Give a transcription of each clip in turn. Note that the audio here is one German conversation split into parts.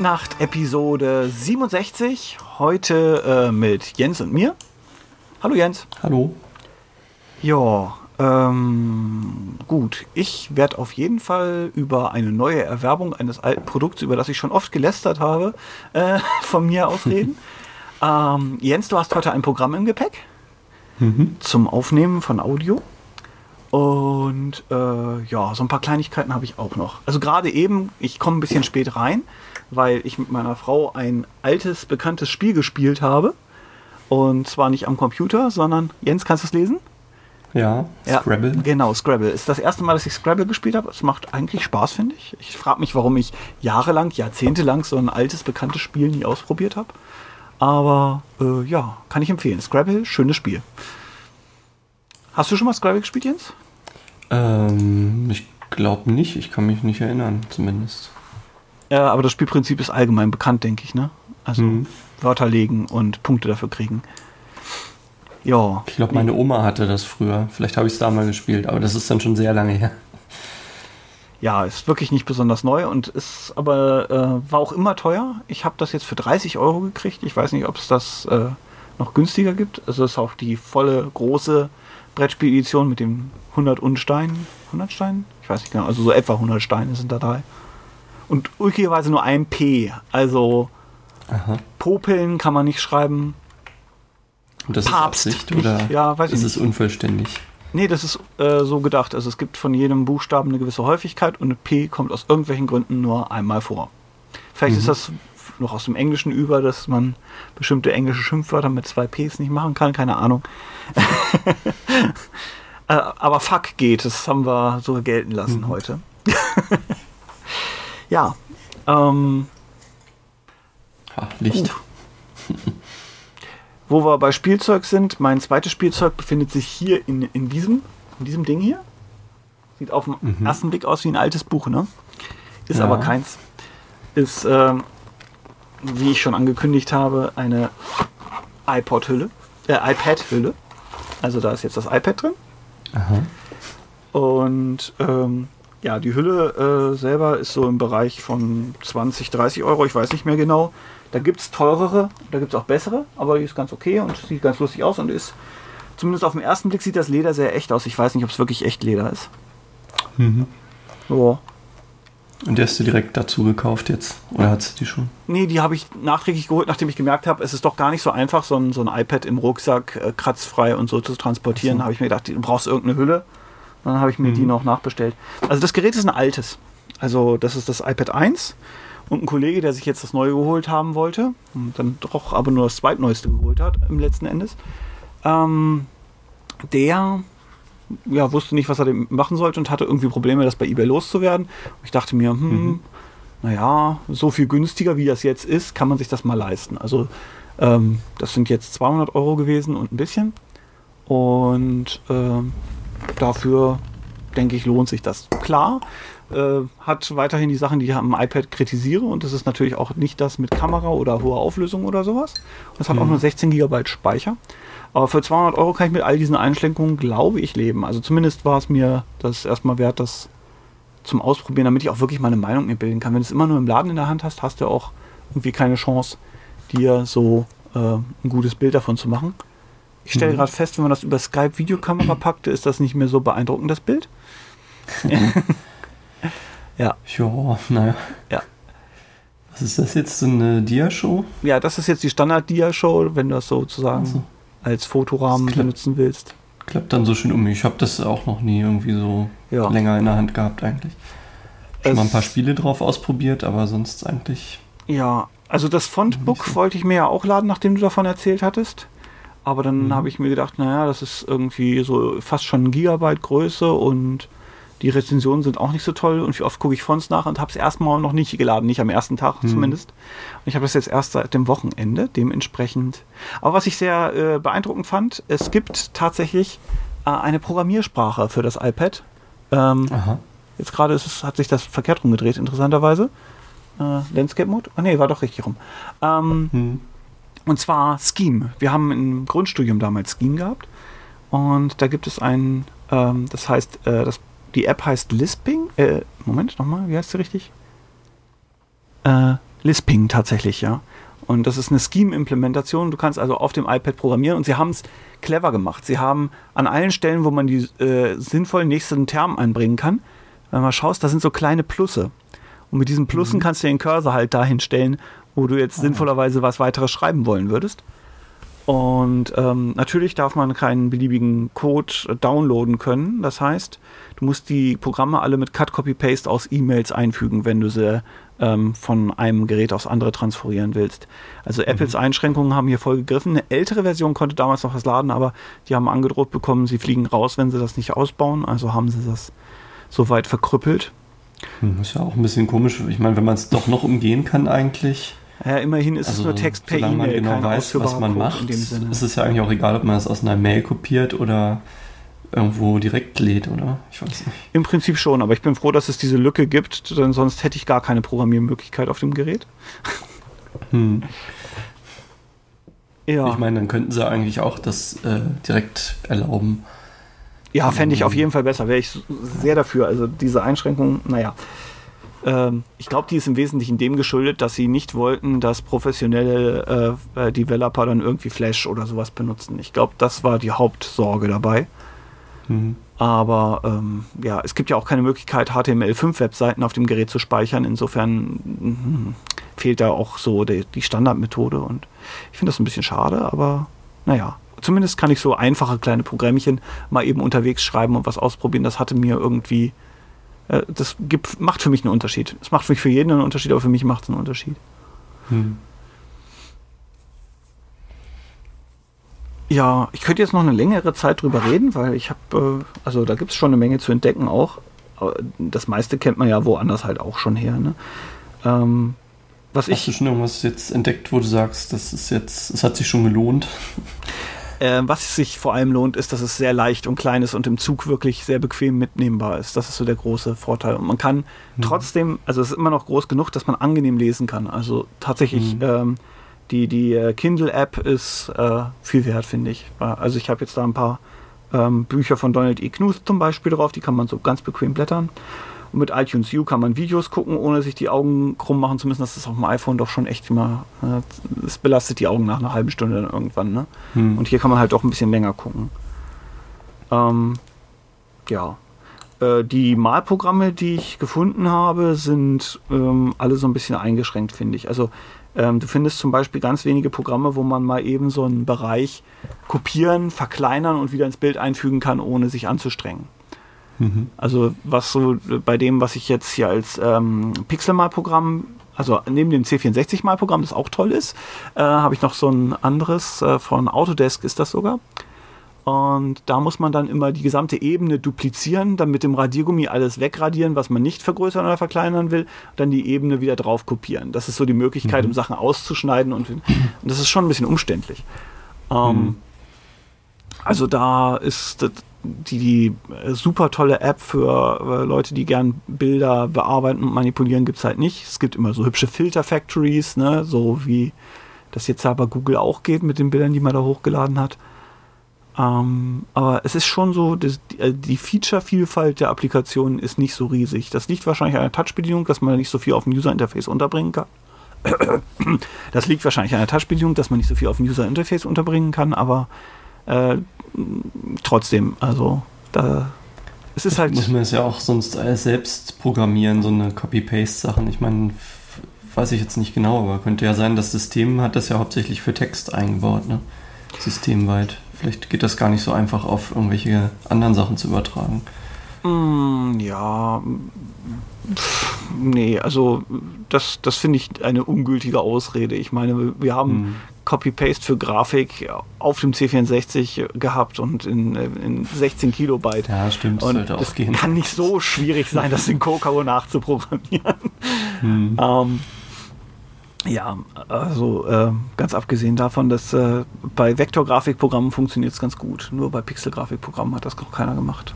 Bitnacht Episode 67. Heute äh, mit Jens und mir. Hallo Jens. Hallo. Ja, ähm, gut. Ich werde auf jeden Fall über eine neue Erwerbung eines alten Produkts, über das ich schon oft gelästert habe, äh, von mir aus reden. ähm, Jens, du hast heute ein Programm im Gepäck Mhm. zum Aufnehmen von Audio. Und äh, ja, so ein paar Kleinigkeiten habe ich auch noch. Also gerade eben, ich komme ein bisschen spät rein, weil ich mit meiner Frau ein altes, bekanntes Spiel gespielt habe. Und zwar nicht am Computer, sondern, Jens, kannst du es lesen? Ja, Scrabble. Genau, Scrabble. Ist das erste Mal, dass ich Scrabble gespielt habe. Es macht eigentlich Spaß, finde ich. Ich frage mich, warum ich jahrelang, jahrzehntelang so ein altes, bekanntes Spiel nie ausprobiert habe. Aber äh, ja, kann ich empfehlen. Scrabble, schönes Spiel. Hast du schon mal Scrabble gespielt, Jens? Ähm, ich glaube nicht. Ich kann mich nicht erinnern, zumindest. Ja, aber das Spielprinzip ist allgemein bekannt, denke ich, ne? Also Mhm. Wörter legen und Punkte dafür kriegen. Ja. Ich glaube, meine Oma hatte das früher. Vielleicht habe ich es da mal gespielt, aber das ist dann schon sehr lange her. Ja, ist wirklich nicht besonders neu und ist aber äh, war auch immer teuer. Ich habe das jetzt für 30 Euro gekriegt. Ich weiß nicht, ob es das äh, noch günstiger gibt. Also es ist auch die volle große Brettspiel-Edition mit dem 100 und Steinen. 100 Steinen? Ich weiß nicht genau. Also so etwa 100 Steine sind da dabei. Und üblicherweise nur ein P. Also Aha. Popeln kann man nicht schreiben. Und das Papst ist Absicht nicht. oder Ja, weiß ich ist es unvollständig? Nee, das ist äh, so gedacht. Also es gibt von jedem Buchstaben eine gewisse Häufigkeit und ein P kommt aus irgendwelchen Gründen nur einmal vor. Vielleicht ist Mhm. das noch aus dem Englischen über, dass man bestimmte englische Schimpfwörter mit zwei Ps nicht machen kann, keine Ahnung. äh, aber fuck geht, das haben wir so gelten lassen Mhm. heute. ja. Ähm, Ha, Licht. wo wir bei Spielzeug sind, mein zweites Spielzeug befindet sich hier in, in, diesem, in diesem Ding hier. Sieht auf den Mhm. ersten Blick aus wie ein altes Buch, ne? Ist Ja. aber keins. Ist, ähm, wie ich schon angekündigt habe, eine iPod-Hülle, äh, iPad-Hülle. Also da ist jetzt das iPad drin. Aha. Und ähm, ja, die Hülle äh, selber ist so im Bereich von 20, 30 Euro, ich weiß nicht mehr genau. Da gibt es teurere, da gibt es auch bessere, aber die ist ganz okay und sieht ganz lustig aus und ist, zumindest auf den ersten Blick sieht das Leder sehr echt aus. Ich weiß nicht, ob es wirklich echt Leder ist. Mhm. Ja. Und die hast du direkt dazu gekauft jetzt? Oder hat sie die schon? Nee, die habe ich nachträglich geholt, nachdem ich gemerkt habe, es ist doch gar nicht so einfach, so ein, so ein iPad im Rucksack äh, kratzfrei und so zu transportieren. So. habe ich mir gedacht, du brauchst irgendeine Hülle. Dann habe ich mir Mhm. die noch nachbestellt. Also das Gerät ist ein altes. Also das ist das iPad 1 und ein Kollege, der sich jetzt das neue geholt haben wollte und dann doch aber nur das zweitneueste geholt hat im letzten Endes, ähm, der ja, wusste nicht, was er damit machen sollte und hatte irgendwie Probleme, das bei eBay loszuwerden. Und ich dachte mir, hm, Mhm. naja, so viel günstiger wie das jetzt ist, kann man sich das mal leisten. Also ähm, das sind jetzt 200 Euro gewesen und ein bisschen. Und ähm, dafür denke ich, lohnt sich das. Klar, äh, hat weiterhin die Sachen, die ich am iPad kritisiere und das ist natürlich auch nicht das mit Kamera oder hoher Auflösung oder sowas. Und es hat auch Mhm. nur 16 GB Speicher. Aber für 200 Euro kann ich mit all diesen Einschränkungen, glaube ich, leben. Also zumindest war es mir das erstmal wert, das zum Ausprobieren, damit ich auch wirklich meine Meinung mir bilden kann. Wenn du es immer nur im Laden in der Hand hast, hast du auch irgendwie keine Chance, dir so äh, ein gutes Bild davon zu machen. Ich stelle Mhm. gerade fest, wenn man das über Skype Videokamera packt, ist das nicht mehr so beeindruckend, das Bild. ja, Ja, naja. Ja. Was ist das jetzt? So eine Dia-Show? ja, das ist jetzt die Standard-Dia-Show, wenn du das sozusagen Also, als Fotorahmen klappt. benutzen willst. klappt dann so schön um. Ich habe das auch noch nie irgendwie so Ja. länger in der Hand gehabt eigentlich. Schon mal ein Es- paar Spiele drauf ausprobiert, aber sonst eigentlich. Ja, also das Fontbook so. wollte ich mir ja auch laden, nachdem du davon erzählt hattest. Aber dann Mhm. habe ich mir gedacht, naja, das ist irgendwie so fast schon ein Gigabyte Größe und die Rezensionen sind auch nicht so toll und wie oft gucke ich Fonts nach und habe es erstmal noch nicht geladen, nicht am ersten Tag Mhm. zumindest. Und ich habe das jetzt erst seit dem Wochenende, dementsprechend. Aber was ich sehr äh, beeindruckend fand, es gibt tatsächlich äh, eine Programmiersprache für das iPad. Ähm, Aha. Jetzt gerade hat sich das verkehrt rumgedreht, interessanterweise. Äh, Landscape Mode? Ah nee, war doch richtig rum. Ähm, Hm. und zwar Scheme. Wir haben im Grundstudium damals Scheme gehabt. Und da gibt es ein, ähm, das heißt, äh, das, die App heißt Lisping. Äh, Moment, nochmal, wie heißt sie richtig? Äh, Lisping tatsächlich, ja. Und das ist eine Scheme-Implementation. Du kannst also auf dem iPad programmieren und sie haben es clever gemacht. Sie haben an allen Stellen, wo man die äh, sinnvollen nächsten Term einbringen kann, wenn man schaust, da sind so kleine Plusse. Und mit diesen Plussen mhm. kannst du den Cursor halt dahin stellen, wo du jetzt ah. sinnvollerweise was weiteres schreiben wollen würdest. Und ähm, natürlich darf man keinen beliebigen Code downloaden können. Das heißt, du musst die Programme alle mit Cut, Copy, Paste aus E-Mails einfügen, wenn du sie ähm, von einem Gerät aufs andere transferieren willst. Also Apples mhm. Einschränkungen haben hier voll gegriffen. Eine ältere Version konnte damals noch was laden, aber die haben angedroht bekommen, sie fliegen raus, wenn sie das nicht ausbauen. Also haben sie das soweit verkrüppelt. Hm, ist ja auch ein bisschen komisch. Ich meine, wenn man es doch noch umgehen kann eigentlich. Ja, immerhin ist also, es nur Text per E-Mail. Wenn man genau weiß, was man macht, ist es ja eigentlich auch egal, ob man es aus einer Mail kopiert oder irgendwo direkt lädt, oder? Ich weiß nicht. Im Prinzip schon, aber ich bin froh, dass es diese Lücke gibt, denn sonst hätte ich gar keine Programmiermöglichkeit auf dem Gerät. Hm. Ja. Ich meine, dann könnten sie eigentlich auch das äh, direkt erlauben. Ja, fände ich auf jeden Fall besser. Wäre ich sehr dafür. Also diese Einschränkung, naja. Ähm, ich glaube, die ist im Wesentlichen dem geschuldet, dass sie nicht wollten, dass professionelle äh, äh, Developer dann irgendwie Flash oder sowas benutzen. Ich glaube, das war die Hauptsorge dabei. Mhm. Aber ähm, ja, es gibt ja auch keine Möglichkeit, HTML5-Webseiten auf dem Gerät zu speichern. Insofern mh, fehlt da auch so die, die Standardmethode. Und ich finde das ein bisschen schade, aber naja, zumindest kann ich so einfache kleine Programmchen mal eben unterwegs schreiben und was ausprobieren. Das hatte mir irgendwie, äh, das gibt, macht für mich einen Unterschied. Es macht für mich für jeden einen Unterschied, aber für mich macht es einen Unterschied. Hm. Ja, ich könnte jetzt noch eine längere Zeit drüber reden, weil ich habe, äh, also da gibt es schon eine Menge zu entdecken auch. Das meiste kennt man ja woanders halt auch schon her. Ne? Ähm, was Hast ich, du schon irgendwas jetzt entdeckt, wo du sagst, das ist jetzt, es hat sich schon gelohnt? Äh, was sich vor allem lohnt, ist, dass es sehr leicht und klein ist und im Zug wirklich sehr bequem mitnehmbar ist. Das ist so der große Vorteil. Und man kann mhm. trotzdem, also es ist immer noch groß genug, dass man angenehm lesen kann. Also tatsächlich, mhm. ähm, die, die äh, Kindle-App ist äh, viel wert, finde ich. Also ich habe jetzt da ein paar ähm, Bücher von Donald E. Knuth zum Beispiel drauf, die kann man so ganz bequem blättern. Und mit iTunes U kann man Videos gucken, ohne sich die Augen krumm machen zu müssen. Das ist auf dem iPhone doch schon echt immer, äh, es belastet die Augen nach einer halben Stunde dann irgendwann. Ne? Hm. Und hier kann man halt auch ein bisschen länger gucken. Ähm, ja. Äh, die Malprogramme, die ich gefunden habe, sind ähm, alle so ein bisschen eingeschränkt, finde ich. Also ähm, du findest zum Beispiel ganz wenige Programme, wo man mal eben so einen Bereich kopieren, verkleinern und wieder ins Bild einfügen kann, ohne sich anzustrengen. Mhm. Also was so bei dem, was ich jetzt hier als ähm, Pixelmalprogramm, also neben dem C64-Malprogramm, das auch toll ist, äh, habe ich noch so ein anderes äh, von Autodesk ist das sogar. Und da muss man dann immer die gesamte Ebene duplizieren, dann mit dem Radiergummi alles wegradieren, was man nicht vergrößern oder verkleinern will, dann die Ebene wieder drauf kopieren. Das ist so die Möglichkeit, mhm. um Sachen auszuschneiden und, und, das ist schon ein bisschen umständlich. Ähm, mhm. Also da ist die, die super tolle App für äh, Leute, die gern Bilder bearbeiten und manipulieren, gibt es halt nicht. Es gibt immer so hübsche Filter-Factories, ne? so wie das jetzt aber Google auch geht mit den Bildern, die man da hochgeladen hat. Ähm, aber es ist schon so, die, äh, die Feature-Vielfalt der Applikationen ist nicht so riesig. Das liegt wahrscheinlich an der Touch-Bedienung, dass man nicht so viel auf dem User-Interface unterbringen kann. Das liegt wahrscheinlich an der Touch-Bedienung, dass man nicht so viel auf dem User-Interface unterbringen kann, aber äh, trotzdem, also da es ist halt. Muss man es ja auch sonst alles selbst programmieren, so eine Copy-Paste-Sachen. Ich meine, weiß ich jetzt nicht genau, aber könnte ja sein, das System hat das ja hauptsächlich für Text eingebaut, ne? Systemweit. Vielleicht geht das gar nicht so einfach auf irgendwelche anderen Sachen zu übertragen. Mm, ja, nee, also das, das finde ich eine ungültige Ausrede. Ich meine, wir haben hm. Copy-Paste für Grafik auf dem C64 gehabt und in, in 16 Kilobyte. Ja, stimmt. Und sollte das gehen. kann nicht so schwierig sein, das in Kokoro nachzuprogrammieren. Hm. Ähm, ja, also äh, ganz abgesehen davon, dass äh, bei Vektorgrafikprogrammen funktioniert es ganz gut. Nur bei Pixelgrafikprogrammen hat das noch keiner gemacht.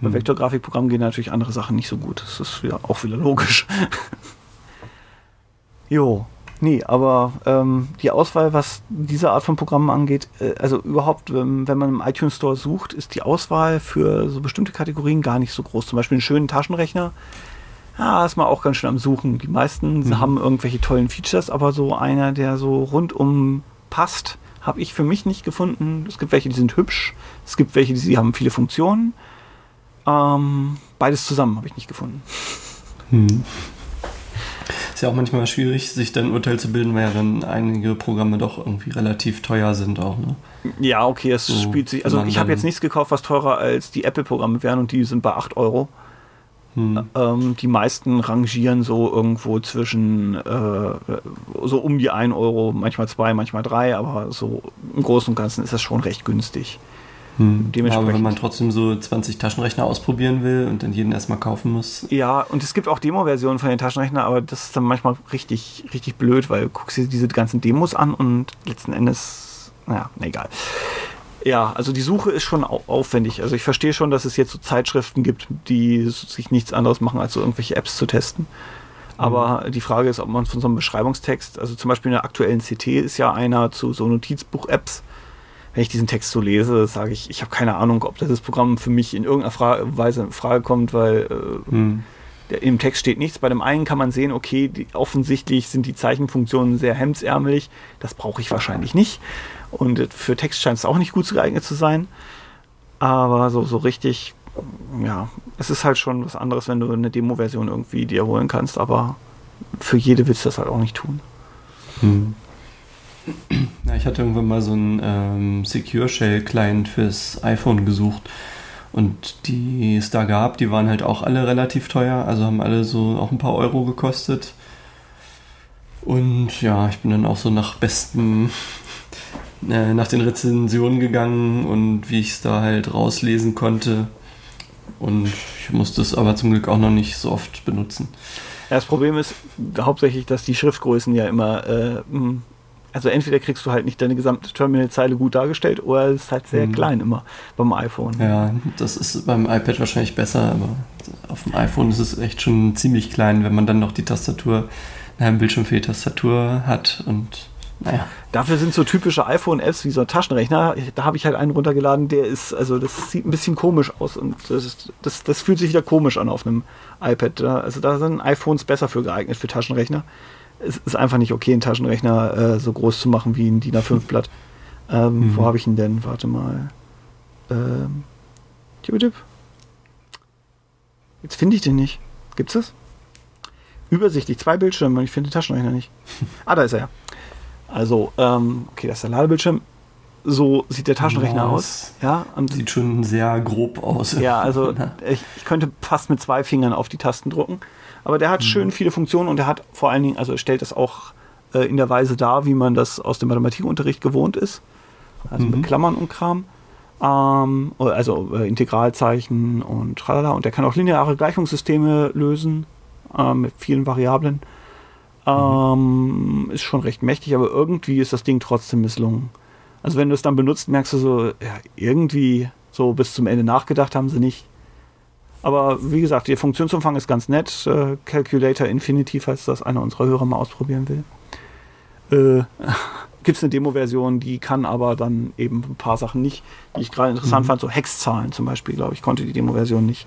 Bei hm. Vektorgrafikprogrammen gehen natürlich andere Sachen nicht so gut. Das ist ja auch wieder logisch. jo, nee, aber ähm, die Auswahl, was diese Art von Programmen angeht, äh, also überhaupt, ähm, wenn man im iTunes Store sucht, ist die Auswahl für so bestimmte Kategorien gar nicht so groß. Zum Beispiel einen schönen Taschenrechner Ja, ist man auch ganz schön am Suchen. Die meisten Mhm. haben irgendwelche tollen Features, aber so einer, der so rundum passt, habe ich für mich nicht gefunden. Es gibt welche, die sind hübsch. Es gibt welche, die haben viele Funktionen. Ähm, beides zusammen habe ich nicht gefunden. Hm. Ist ja auch manchmal schwierig, sich dann ein Urteil zu bilden, weil ja dann einige Programme doch irgendwie relativ teuer sind auch. Ne? Ja, okay, es So, spielt sich. Also ich habe jetzt nichts gekauft, was teurer als die Apple-Programme wären und die sind bei 8 Euro. Hm. Ähm, die meisten rangieren so irgendwo zwischen äh, so um die 1 Euro, manchmal 2, manchmal 3, aber so im Großen und Ganzen ist das schon recht günstig. Hm. Aber wenn man trotzdem so 20 Taschenrechner ausprobieren will und dann jeden erstmal kaufen muss. Ja, und es gibt auch Demo-Versionen von den Taschenrechnern, aber das ist dann manchmal richtig, richtig blöd, weil du guckst dir diese ganzen Demos an und letzten Endes, naja, na egal. Ja, also die Suche ist schon au aufwendig. Also ich verstehe schon, dass es jetzt so Zeitschriften gibt, die sich nichts anderes machen, als so irgendwelche Apps zu testen. Aber die Frage ist, ob man von so einem Beschreibungstext, also zum Beispiel in der aktuellen CT ist ja einer zu so Notizbuch-Apps. Wenn ich diesen Text so lese, sage ich, ich habe keine Ahnung, ob das Programm für mich in irgendeiner Fra Weise in Frage kommt, weil äh, Hm. der, im Text steht nichts. Bei dem einen kann man sehen, okay, die, offensichtlich sind die Zeichenfunktionen sehr hemdsärmelig. Das brauche ich wahrscheinlich nicht. Und äh, für Text scheint es auch nicht gut geeignet zu sein. Aber so, so richtig, ja, es ist halt schon was anderes, wenn du eine Demo-Version irgendwie dir holen kannst. Aber für jede willst du das halt auch nicht tun. Hm. Ja, ich hatte irgendwann mal so einen ähm, Secure Shell Client fürs iPhone gesucht und die es da gab, die waren halt auch alle relativ teuer, also haben alle so auch ein paar Euro gekostet. Und ja, ich bin dann auch so nach besten, äh, nach den Rezensionen gegangen und wie ich es da halt rauslesen konnte. Und ich musste es aber zum Glück auch noch nicht so oft benutzen. Ja, das Problem ist hauptsächlich, dass die Schriftgrößen ja immer, äh, also entweder kriegst du halt nicht deine gesamte Terminalzeile gut dargestellt oder es ist halt sehr Mhm. klein immer beim iPhone. Ja, das ist beim iPad wahrscheinlich besser, aber auf dem iPhone ist es echt schon ziemlich klein, wenn man dann noch die Tastatur, einen Bildschirm für die Tastatur hat und naja. Dafür sind so typische iPhone-Apps wie so ein Taschenrechner. Da habe ich halt einen runtergeladen, der ist, also das sieht ein bisschen komisch aus und das, ist, das, das fühlt sich wieder komisch an auf einem iPad. Da- Also da sind iPhones besser für geeignet für Taschenrechner. Es ist einfach nicht okay, einen Taschenrechner äh, so groß zu machen wie ein DIN A5-Blatt. Ähm, Mhm. Wo habe ich ihn denn? Warte mal. Ähm. Jetzt finde ich den nicht. Gibt's das? Übersichtlich, zwei Bildschirme und ich finde den Taschenrechner nicht. Ah, da ist er ja. Also, ähm, okay, das ist der Ladebildschirm. So sieht der Taschenrechner Ja, aus. Ja, Sieht schon sehr grob aus. ja, also ich, ich könnte fast mit zwei Fingern auf die Tasten drucken. Aber der hat Mhm. schön viele Funktionen und der hat vor allen Dingen, also er stellt das auch äh, in der Weise dar, wie man das aus dem Mathematikunterricht gewohnt ist. Also mit Mhm. Klammern und Kram. Ähm, also äh, Integralzeichen und tralala. Und der kann auch lineare Gleichungssysteme lösen äh, mit vielen Variablen. Ähm, ist schon recht mächtig, aber irgendwie ist das Ding trotzdem misslungen. Also wenn du es dann benutzt, merkst du so, ja, irgendwie so bis zum Ende nachgedacht haben sie nicht. Aber wie gesagt, der Funktionsumfang ist ganz nett. Äh, Calculator Infinity, falls das einer unserer Hörer mal ausprobieren will. Äh, Gibt es eine Demo-Version, die kann aber dann eben ein paar Sachen nicht, die ich gerade interessant Mhm. fand. So Hexzahlen zum Beispiel, glaube ich, konnte die Demo-Version nicht.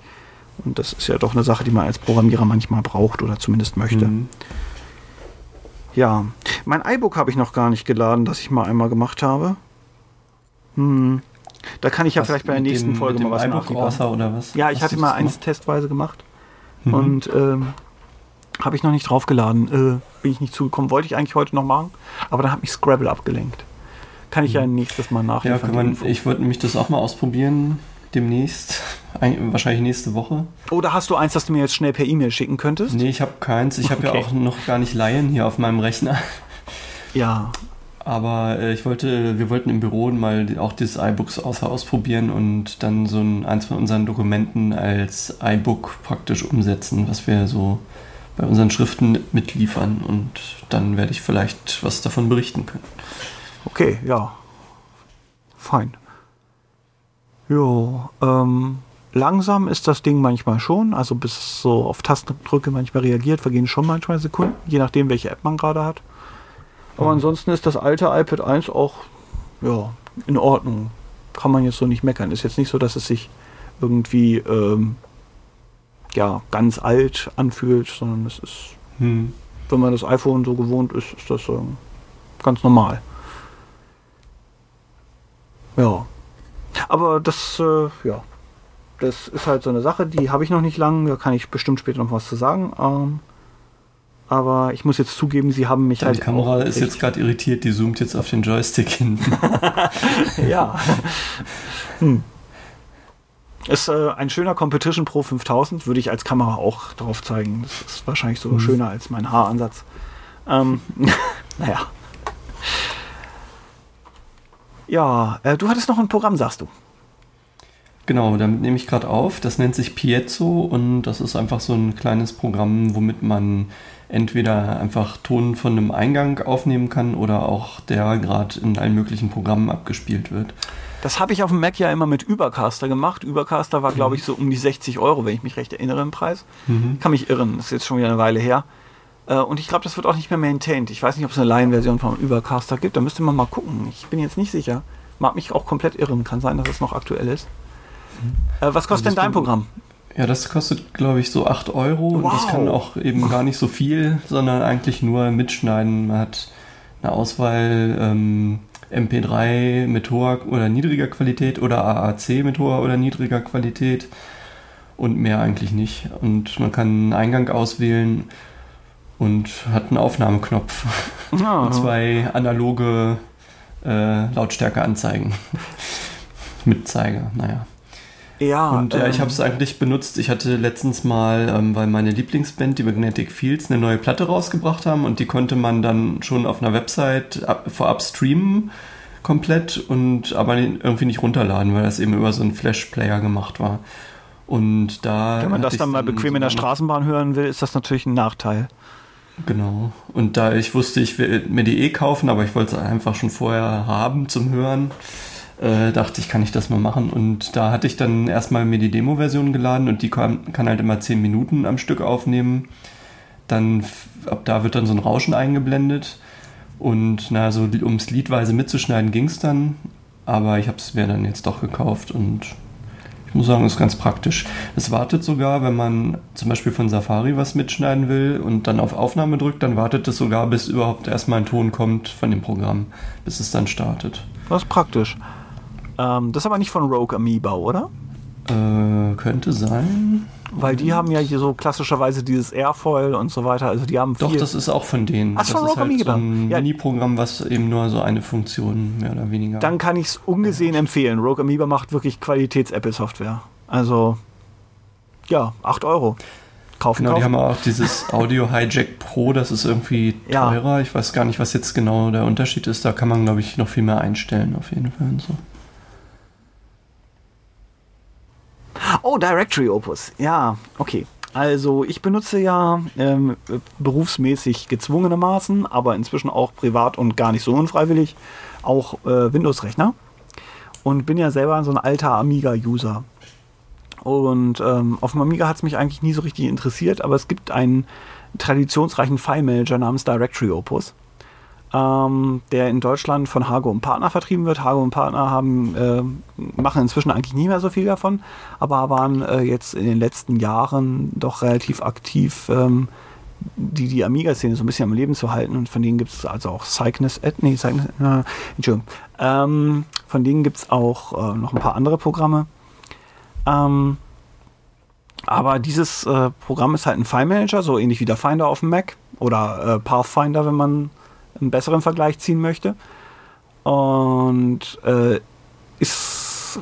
Und das ist ja doch eine Sache, die man als Programmierer manchmal braucht oder zumindest möchte. Mhm. Ja, mein iBook habe ich noch gar nicht geladen, das ich mal einmal gemacht habe. Hm. Da kann ich ja Was, vielleicht bei der nächsten dem, Folge mal was nachliefern. Oder was? Ja, ich Hast hatte mal eins gemacht? testweise gemacht Mhm. und ähm, habe ich noch nicht draufgeladen. Äh, bin ich nicht zugekommen. Wollte ich eigentlich heute noch machen, aber dann hat mich Scrabble abgelenkt. Kann ich ja nächstes Mal Mhm. ja, nachliefern. die man, ich wollte nämlich das auch mal ausprobieren demnächst. Ein, wahrscheinlich nächste Woche. Oder hast du eins, das du mir jetzt schnell per E-Mail schicken könntest? Nee, ich habe keins. Ich habe Okay. ja auch noch gar nicht Laien hier auf meinem Rechner. Ja. Aber äh, ich wollte, wir wollten im Büro mal auch dieses iBooks außer ausprobieren und dann so ein, eins von unseren Dokumenten als iBook praktisch umsetzen, was wir so bei unseren Schriften mitliefern. Und dann werde ich vielleicht was davon berichten können. Okay, ja. Fein. Jo, ähm, langsam ist das Ding manchmal schon. Also bis es so auf Tastendrücke manchmal reagiert, vergehen schon manchmal Sekunden, je nachdem, welche App man gerade hat. Aber Mhm. ansonsten ist das alte iPad 1 auch ja, in Ordnung. Kann man jetzt so nicht meckern. Ist jetzt nicht so, dass es sich irgendwie ähm, ja ganz alt anfühlt, sondern es ist, Hm. wenn man das iPhone so gewohnt ist, ist das ähm, ganz normal. Ja. Aber das, äh, ja, das ist halt so eine Sache, die habe ich noch nicht lang, da kann ich bestimmt später noch was zu sagen. Ähm, aber ich muss jetzt zugeben, sie haben mich Die halt. Kamera auch ist jetzt gerade irritiert, die zoomt jetzt auf den Joystick hinten. Ja. hm. Ist äh, ein schöner Competition Pro 5000, würde ich als Kamera auch drauf zeigen. Das ist wahrscheinlich sogar Mhm. schöner als mein Haaransatz. Ähm, naja. Ja, äh, du hattest noch ein Programm, sagst du. Genau, damit nehme ich gerade auf. Das nennt sich Piezo und das ist einfach so ein kleines Programm, womit man entweder einfach Ton von einem Eingang aufnehmen kann oder auch der gerade in allen möglichen Programmen abgespielt wird. Das habe ich auf dem Mac ja immer mit Übercaster gemacht. Übercaster war, glaube ich, so um die 60 Euro, wenn ich mich recht erinnere im Preis. Mhm. Kann mich irren, das ist jetzt schon wieder eine Weile her. Äh, Und ich glaube, das wird auch nicht mehr maintained. Ich weiß nicht, ob es eine Laienversion von Übercaster gibt. Da müsste man mal gucken. Ich bin jetzt nicht sicher. Mag mich auch komplett irren. Kann sein, dass es noch aktuell ist. Äh, was kostet Also denn dein Programm? Ja, das kostet, glaube ich, so 8 Euro und das Wow. kann auch eben gar nicht so viel, sondern eigentlich nur mitschneiden. Man hat eine Auswahl ähm, MP3 mit hoher oder niedriger Qualität oder AAC mit hoher oder niedriger Qualität und mehr eigentlich nicht. Und man kann einen Eingang auswählen und hat einen Aufnahmeknopf Ja, und zwei analoge äh, Lautstärke-Anzeigen mit Zeiger, naja. Ja, Und ja, ich ähm, habe es eigentlich benutzt. Ich hatte letztens mal, ähm, weil meine Lieblingsband, die Magnetic Fields, eine neue Platte rausgebracht haben und die konnte man dann schon auf einer Website ab, vorab streamen komplett und aber irgendwie nicht runterladen, weil das eben über so einen Flash-Player gemacht war. Und da. Wenn man das dann mal bequem in der so Straßenbahn hören will, ist das natürlich ein Nachteil. Genau. Und da ich wusste, ich will mir die eh kaufen, aber ich wollte es einfach schon vorher haben zum Hören, äh, dachte ich, kann ich das mal machen. Und da hatte ich dann erstmal mir die Demo-Version geladen und die kann, kann halt immer 10 Minuten am Stück aufnehmen. Dann ab da wird dann so ein Rauschen eingeblendet. Und na, so li- ums Liedweise mitzuschneiden ging es dann. Aber ich habe es mir dann jetzt doch gekauft und ich muss sagen, ist ganz praktisch. Es wartet sogar, wenn man zum Beispiel von Safari was mitschneiden will und dann auf Aufnahme drückt, dann wartet es sogar, bis überhaupt erstmal ein Ton kommt von dem Programm, bis es dann startet. Das ist praktisch. Ähm, das ist aber nicht von Rogue Amoeba, oder? Äh, könnte sein. Weil die haben ja hier so klassischerweise dieses Airfoil und so weiter. Also die haben Doch, das ist auch von denen. Ach, das von ist Rogue halt so Amoeba. ein Ja. Mini-Programm, was eben nur so eine Funktion mehr oder weniger dann kann ich es ungesehen empfehlen. Rogue Amoeba macht wirklich Qualitäts-Apple-Software. Also, ja, 8 Euro. Kaufen, Genau, die kaufen. haben auch dieses Audio Hijack Pro, das ist irgendwie Ja. teurer. Ich weiß gar nicht, was jetzt genau der Unterschied ist. Da kann man, glaube ich, noch viel mehr einstellen, auf jeden Fall. und So. Oh, Directory Opus. Ja, okay. Also ich benutze ja ähm, berufsmäßig gezwungenermaßen, aber inzwischen auch privat und gar nicht so unfreiwillig auch äh, Windows-Rechner und bin ja selber so ein alter Amiga-User. Und ähm, auf dem Amiga hat es mich eigentlich nie so richtig interessiert, aber es gibt einen traditionsreichen File-Manager namens Directory Opus, ähm, der in Deutschland von Hago und Partner vertrieben wird. Hago und Partner haben, äh, machen inzwischen eigentlich nicht mehr so viel davon, aber waren äh, jetzt in den letzten Jahren doch relativ aktiv, ähm, die, die Amiga-Szene so ein bisschen am Leben zu halten. Und von denen gibt es also auch Cygnus, nee, Cygnus, äh, Entschuldigung. Ähm, von denen gibt es auch äh, noch ein paar andere Programme. Ähm, aber dieses äh, Programm ist halt ein File Manager, so ähnlich wie der Finder auf dem Mac oder äh, Pathfinder, wenn man einen besseren Vergleich ziehen möchte. Und äh, ist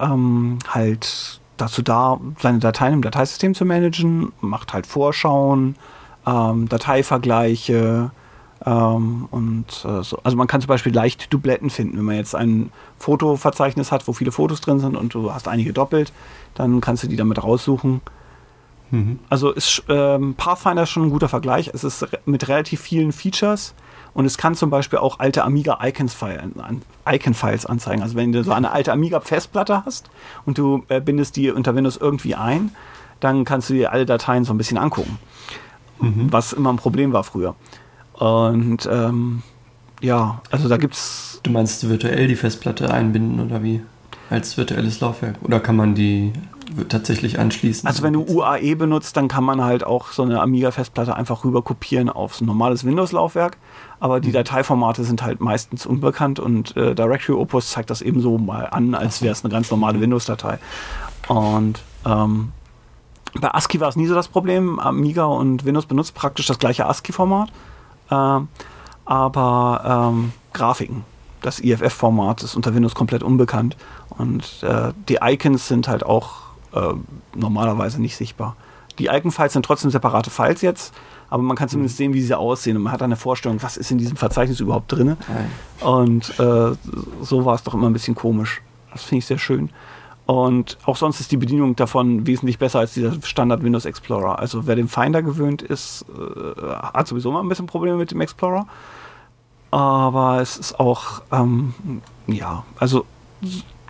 ähm, halt dazu da, seine Dateien im Dateisystem zu managen, macht halt Vorschauen, ähm, Dateivergleiche ähm, und äh, so. Also man kann zum Beispiel leicht Dubletten finden, wenn man jetzt ein Fotoverzeichnis hat, wo viele Fotos drin sind und du hast einige doppelt, dann kannst du die damit raussuchen. Mhm. Also ist ähm, Pathfinder schon ein guter Vergleich. Es ist re mit relativ vielen Features und es kann zum Beispiel auch alte Amiga Icons File, an, Icon Files anzeigen. Also wenn du so eine alte Amiga Festplatte hast und du äh, bindest die unter Windows irgendwie ein, dann kannst du dir alle Dateien so ein bisschen angucken, Mhm. was immer ein Problem war früher. Und ähm, ja, also da gibt's Du meinst virtuell die Festplatte einbinden oder wie? Als virtuelles Laufwerk? Oder kann man die tatsächlich anschließen. Also wenn du UAE benutzt, dann kann man halt auch so eine Amiga-Festplatte einfach rüber kopieren aufs normales Windows-Laufwerk. Aber die mhm. Dateiformate sind halt meistens unbekannt und äh, Directory Opus zeigt das eben so mal an, als wäre es eine ganz normale Windows-Datei. Und ähm, bei ASCII war es nie so das Problem. Amiga und Windows benutzt praktisch das gleiche ASCII-Format. Äh, aber ähm, Grafiken, das IFF-Format ist unter Windows komplett unbekannt. Und äh, die Icons sind halt auch äh, normalerweise nicht sichtbar. Die Icon-Files sind trotzdem separate Files jetzt, aber man kann zumindest mhm. sehen, wie sie aussehen und man hat eine Vorstellung, was ist in diesem Verzeichnis überhaupt drin. Und äh, so war es doch immer ein bisschen komisch. Das finde ich sehr schön. Und auch sonst ist die Bedienung davon wesentlich besser als dieser Standard Windows Explorer. Also wer den Finder gewöhnt ist, äh, hat sowieso mal ein bisschen Probleme mit dem Explorer. Aber es ist auch, ähm, ja, also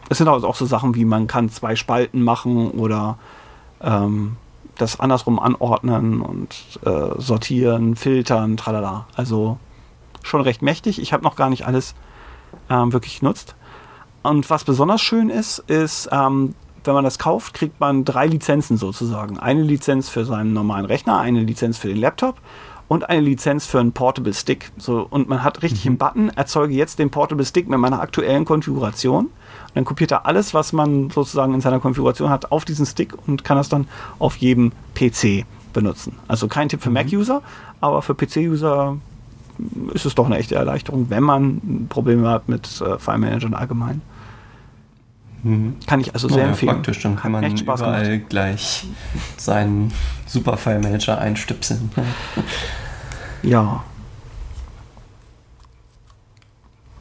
es sind auch so Sachen wie man kann zwei Spalten machen oder ähm, das andersrum anordnen und äh, sortieren, filtern, tralala. Also schon recht mächtig. Ich habe noch gar nicht alles ähm, wirklich genutzt. Und was besonders schön ist, ist, ähm, wenn man das kauft, kriegt man drei Lizenzen sozusagen. Eine Lizenz für seinen normalen Rechner, eine Lizenz für den Laptop und eine Lizenz für einen Portable Stick. So, und man hat richtig mhm. einen Button, erzeuge jetzt den Portable Stick mit meiner aktuellen Konfiguration. Und dann kopiert er alles, was man sozusagen in seiner Konfiguration hat, auf diesen Stick und kann das dann auf jedem PC benutzen. Also kein Tipp für mhm. Mac-User, aber für PC-User ist es doch eine echte Erleichterung, wenn man Probleme hat mit äh, File Managern allgemein. Mhm. Kann ich also sehr ja, empfehlen. Praktisch, dann kann man Echt Spaß überall gemacht. gleich seinen Super File Manager einstöpseln. ja.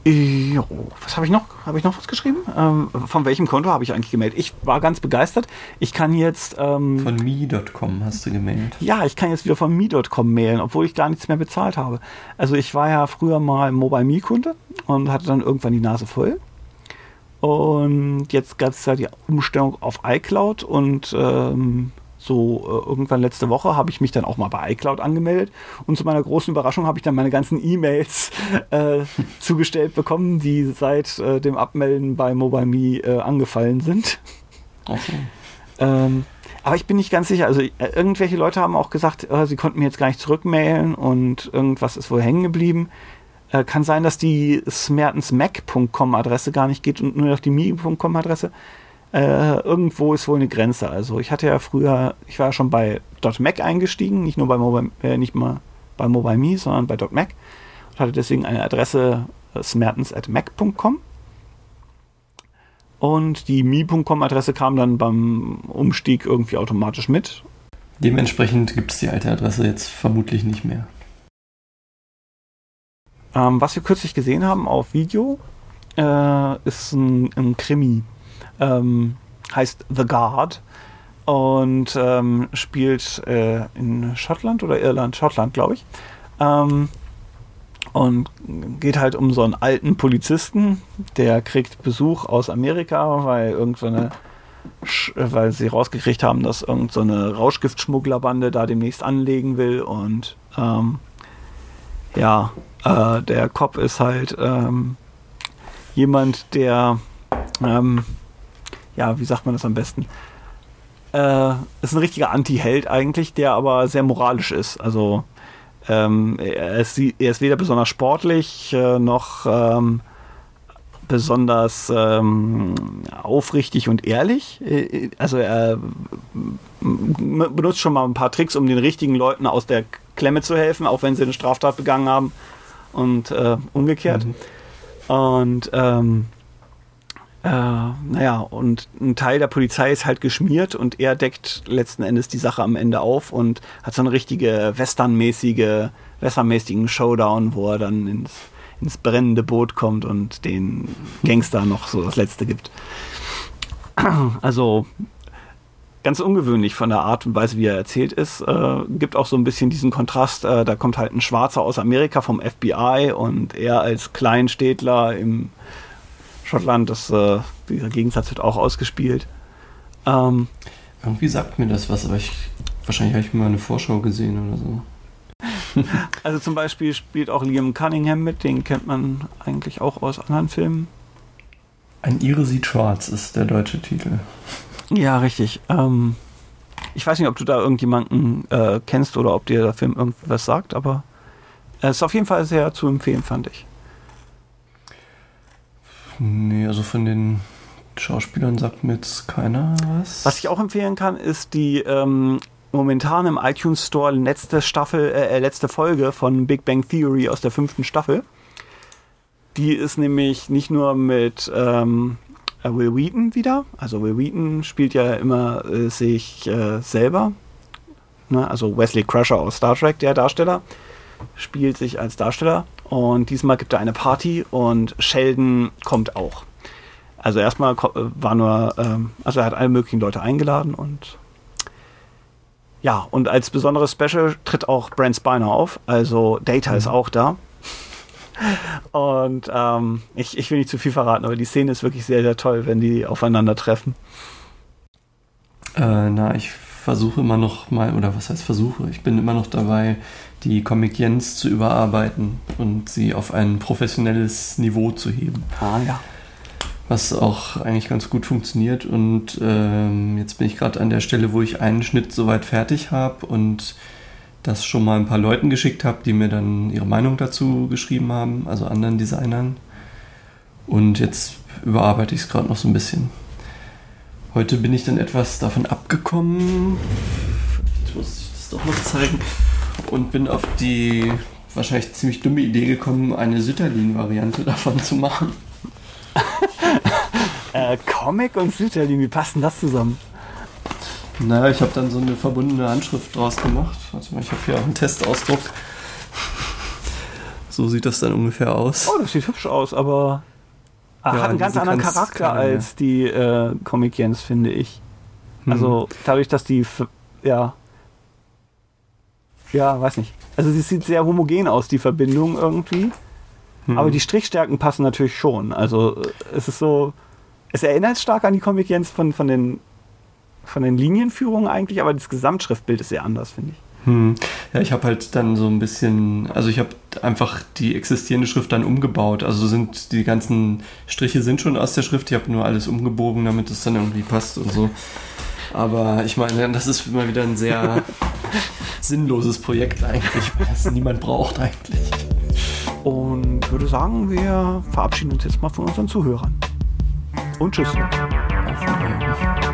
Jo, was habe ich noch? Habe ich noch was geschrieben? Ähm, von welchem Konto habe ich eigentlich gemeldet? Ich war ganz begeistert. Ich kann jetzt. Ähm, von me.com hast du gemeldet. Ja, ich kann jetzt wieder von me.com mailen, obwohl ich gar nichts mehr bezahlt habe. Also ich war ja früher mal Mobile Me-Kunde und hatte dann irgendwann die Nase voll. Und jetzt gab es ja die Umstellung auf iCloud und ähm, so äh, irgendwann letzte Woche habe ich mich dann auch mal bei iCloud angemeldet und zu meiner großen Überraschung habe ich dann meine ganzen E-Mails äh, zugestellt bekommen, die seit äh, dem Abmelden bei MobileMe äh, angefallen sind. Okay. Ähm, aber ich bin nicht ganz sicher. Also äh, irgendwelche Leute haben auch gesagt, äh, sie konnten mir jetzt gar nicht zurückmailen und irgendwas ist wohl hängen geblieben. Äh, kann sein, dass die smertensmac.com Adresse gar nicht geht und nur noch die mi.com Adresse. Äh, irgendwo ist wohl eine Grenze. Also ich hatte ja früher, ich war ja schon bei .mac eingestiegen, nicht nur bei Mobile, äh, nicht mal bei MobileMe, sondern bei .mac und hatte deswegen eine Adresse äh, smertens@mac.com. Und die mi.com Adresse kam dann beim Umstieg irgendwie automatisch mit. Dementsprechend gibt es die alte Adresse jetzt vermutlich nicht mehr. Ähm, was wir kürzlich gesehen haben auf Video, äh, ist ein, ein Krimi. Ähm, heißt The Guard und ähm, spielt äh, in Schottland oder Irland, Schottland, glaube ich. Ähm, und geht halt um so einen alten Polizisten, der kriegt Besuch aus Amerika, weil irgendeine weil sie rausgekriegt haben, dass irgendeine so Rauschgiftschmugglerbande da demnächst anlegen will und ähm, ja, äh, der Cop ist halt ähm, jemand, der, ähm, ja, wie sagt man das am besten? Äh, ist ein richtiger Anti-Held eigentlich, der aber sehr moralisch ist. Also ähm, er, ist, er, ist, weder besonders sportlich äh, noch ähm, besonders ähm, aufrichtig und ehrlich. Äh, also er benutzt schon mal ein paar Tricks, um den richtigen Leuten aus der Klemme zu helfen, auch wenn sie eine Straftat begangen haben und äh, umgekehrt. Mhm. Und ähm, äh, naja, und ein Teil der Polizei ist halt geschmiert und er deckt letzten Endes die Sache am Ende auf und hat so eine richtige westernmäßige, westernmäßigen Showdown, wo er dann ins, ins brennende Boot kommt und den Gangster noch so das Letzte gibt. Also ganz ungewöhnlich von der Art und Weise, wie er erzählt ist. Äh, gibt auch so ein bisschen diesen Kontrast. Äh, da kommt halt ein Schwarzer aus Amerika vom FBI und er als Kleinstädtler im Schottland. Das, äh, dieser Gegensatz wird auch ausgespielt. Ähm, Irgendwie sagt mir das was, aber ich wahrscheinlich habe ich mal eine Vorschau gesehen oder so. also zum Beispiel spielt auch Liam Cunningham mit, den kennt man eigentlich auch aus anderen Filmen. Ein Ire sieht schwarz ist der deutsche Titel. Ja, richtig. Ähm, ich weiß nicht, ob du da irgendjemanden äh, kennst oder ob dir der Film irgendwas sagt, aber es ist auf jeden Fall sehr zu empfehlen, fand ich. Nee, also von den Schauspielern sagt mir jetzt keiner was. Was ich auch empfehlen kann, ist die ähm, momentan im iTunes Store letzte Staffel, äh, äh, letzte Folge von Big Bang Theory aus der fünften Staffel. Die ist nämlich nicht nur mit ähm, äh, Will Wheaton wieder. Also Will Wheaton spielt ja immer äh, sich äh, selber. Ne? Also Wesley Crusher aus Star Trek, der Darsteller, spielt sich als Darsteller. Und diesmal gibt er eine Party und Sheldon kommt auch. Also erstmal äh, war nur, ähm, also er hat alle möglichen Leute eingeladen und ja, und als besonderes Special tritt auch Brent Spiner auf. Also Data mhm. ist auch da. Und ähm, ich, ich will nicht zu viel verraten, aber die Szene ist wirklich sehr, sehr toll, wenn die aufeinandertreffen. Äh, na, ich versuche immer noch mal, oder was heißt versuche? Ich bin immer noch dabei, die Comic Jens zu überarbeiten und sie auf ein professionelles Niveau zu heben. Ah, ja. Was auch eigentlich ganz gut funktioniert. Und ähm, jetzt bin ich gerade an der Stelle, wo ich einen Schnitt soweit fertig habe und das schon mal ein paar Leuten geschickt habe, die mir dann ihre Meinung dazu geschrieben haben, also anderen Designern. Und jetzt überarbeite ich es gerade noch so ein bisschen. Heute bin ich dann etwas davon abgekommen. Ich muss das doch noch zeigen. Und bin auf die wahrscheinlich ziemlich dumme Idee gekommen, eine Sütterlin-Variante davon zu machen. äh, Comic und Sütterlin, wie passen das zusammen? Naja, ich habe dann so eine verbundene Handschrift draus gemacht. Warte mal, ich habe hier auch einen Testausdruck. So sieht das dann ungefähr aus. Oh, das sieht hübsch aus, aber ja, hat einen ganz anderen Charakter als die äh, Comic Jens, finde ich. Hm. Also dadurch, dass die, ja, ja, weiß nicht. Also sie sieht sehr homogen aus, die Verbindung irgendwie. Hm. Aber die Strichstärken passen natürlich schon. Also äh, es ist so, es erinnert stark an die Comic Jens von, von den von den Linienführungen eigentlich, aber das Gesamtschriftbild ist sehr anders, finde ich. Hm. Ja, ich habe halt dann so ein bisschen, also ich habe einfach die existierende Schrift dann umgebaut. Also sind die ganzen Striche sind schon aus der Schrift, ich habe nur alles umgebogen, damit es dann irgendwie passt und so. Aber ich meine, das ist immer wieder ein sehr sinnloses Projekt eigentlich, weil es niemand braucht eigentlich. Und würde sagen, wir verabschieden uns jetzt mal von unseren Zuhörern. Und tschüss. Auf Wiedersehen.